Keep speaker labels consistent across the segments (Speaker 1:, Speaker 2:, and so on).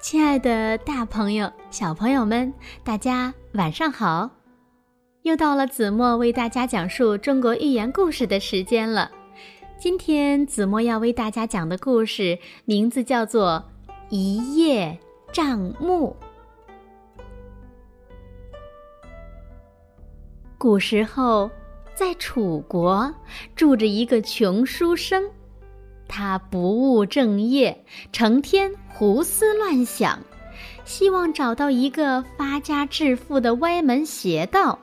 Speaker 1: 亲爱的，大朋友、小朋友们，大家晚上好！又到了子墨为大家讲述中国寓言故事的时间了。今天子墨要为大家讲的故事名字叫做《一叶障目》。古时候，在楚国住着一个穷书生。他不务正业，成天胡思乱想，希望找到一个发家致富的歪门邪道。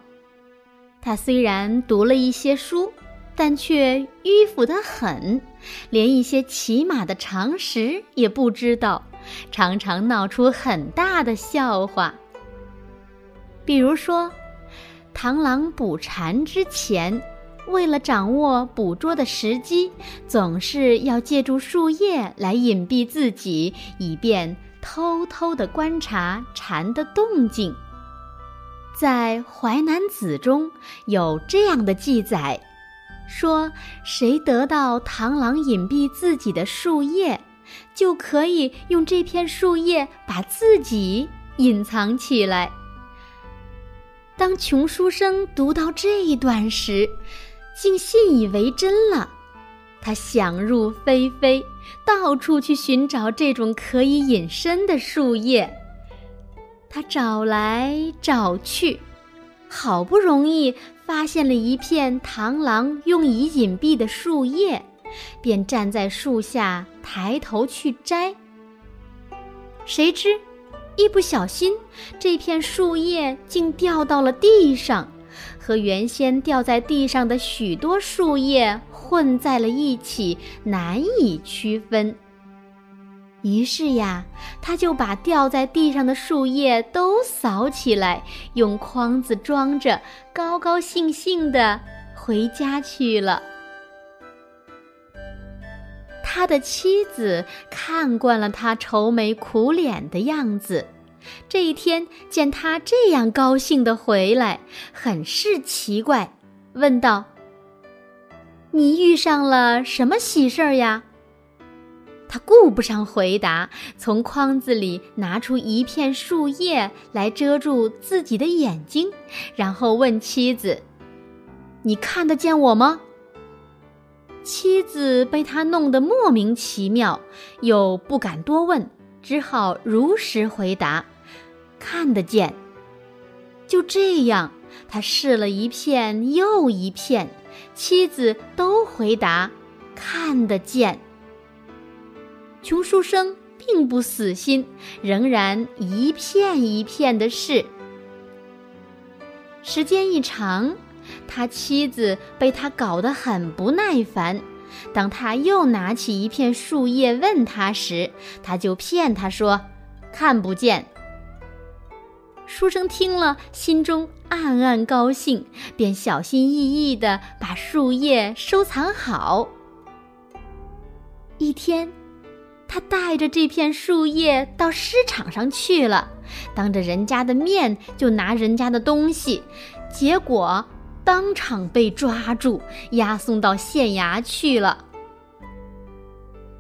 Speaker 1: 他虽然读了一些书，但却迂腐得很，连一些起码的常识也不知道，常常闹出很大的笑话。比如说，螳螂捕蝉之前。为了掌握捕捉的时机，总是要借助树叶来隐蔽自己，以便偷偷地观察蝉的动静。在《淮南子》中有这样的记载，说谁得到螳螂隐蔽自己的树叶，就可以用这片树叶把自己隐藏起来。当穷书生读到这一段时，竟信以为真了，他想入非非，到处去寻找这种可以隐身的树叶。他找来找去，好不容易发现了一片螳螂用以隐蔽的树叶，便站在树下抬头去摘。谁知，一不小心，这片树叶竟掉到了地上。和原先掉在地上的许多树叶混在了一起，难以区分。于是呀，他就把掉在地上的树叶都扫起来，用筐子装着，高高兴兴地回家去了。他的妻子看惯了他愁眉苦脸的样子。这一天见他这样高兴的回来，很是奇怪，问道：“你遇上了什么喜事儿呀？”他顾不上回答，从筐子里拿出一片树叶来遮住自己的眼睛，然后问妻子：“你看得见我吗？”妻子被他弄得莫名其妙，又不敢多问，只好如实回答。看得见。就这样，他试了一片又一片，妻子都回答看得见。穷书生并不死心，仍然一片一片的试。时间一长，他妻子被他搞得很不耐烦。当他又拿起一片树叶问他时，他就骗他说看不见。书生听了，心中暗暗高兴，便小心翼翼地把树叶收藏好。一天，他带着这片树叶到市场上去了，当着人家的面就拿人家的东西，结果当场被抓住，押送到县衙去了。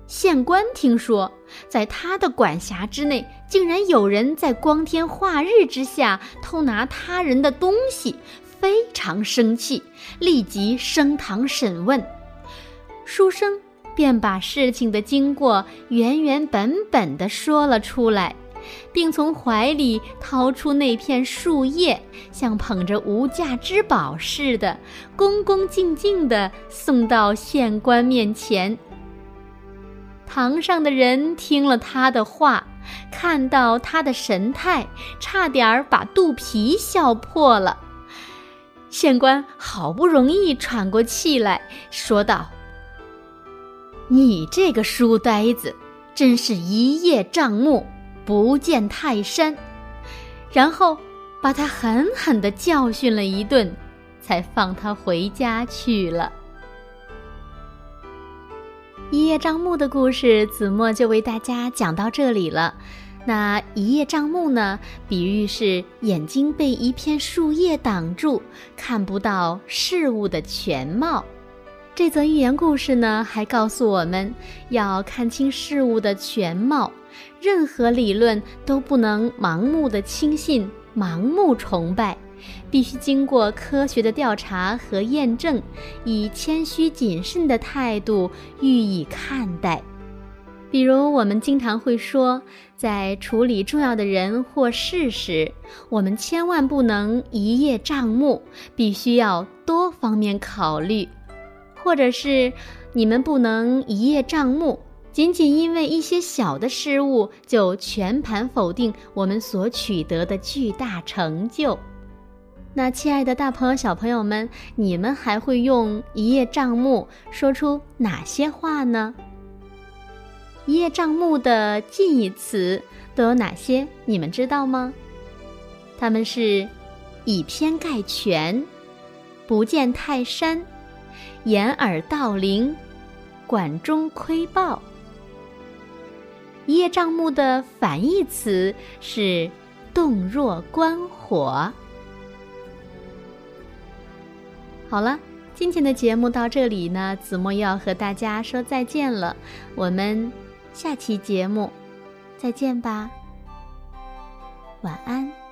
Speaker 1: 县官听说，在他的管辖之内，竟然有人在光天化日之下偷拿他人的东西，非常生气，立即升堂审问。书生便把事情的经过原原本本的说了出来，并从怀里掏出那片树叶，像捧着无价之宝似的，恭恭敬敬地送到县官面前。堂上的人听了他的话，看到他的神态，差点儿把肚皮笑破了。县官好不容易喘过气来说道：“你这个书呆子，真是一叶障目，不见泰山。”然后把他狠狠地教训了一顿，才放他回家去了。一叶障目的故事，子墨就为大家讲到这里了。那一叶障目呢，比喻是眼睛被一片树叶挡住，看不到事物的全貌。这则寓言故事呢，还告诉我们要看清事物的全貌，任何理论都不能盲目的轻信、盲目崇拜，必须经过科学的调查和验证，以谦虚谨慎的态度予以看待。比如，我们经常会说，在处理重要的人或事时，我们千万不能一叶障目，必须要多方面考虑。或者是你们不能一叶障目，仅仅因为一些小的失误就全盘否定我们所取得的巨大成就。那亲爱的大朋友、小朋友们，你们还会用一叶障目说出哪些话呢？一叶障目的近义词都有哪些？你们知道吗？他们是以偏概全，不见泰山。掩耳盗铃，管中窥豹。一叶障目的反义词是洞若观火。好了，今天的节目到这里呢，子墨又要和大家说再见了。我们下期节目再见吧，晚安。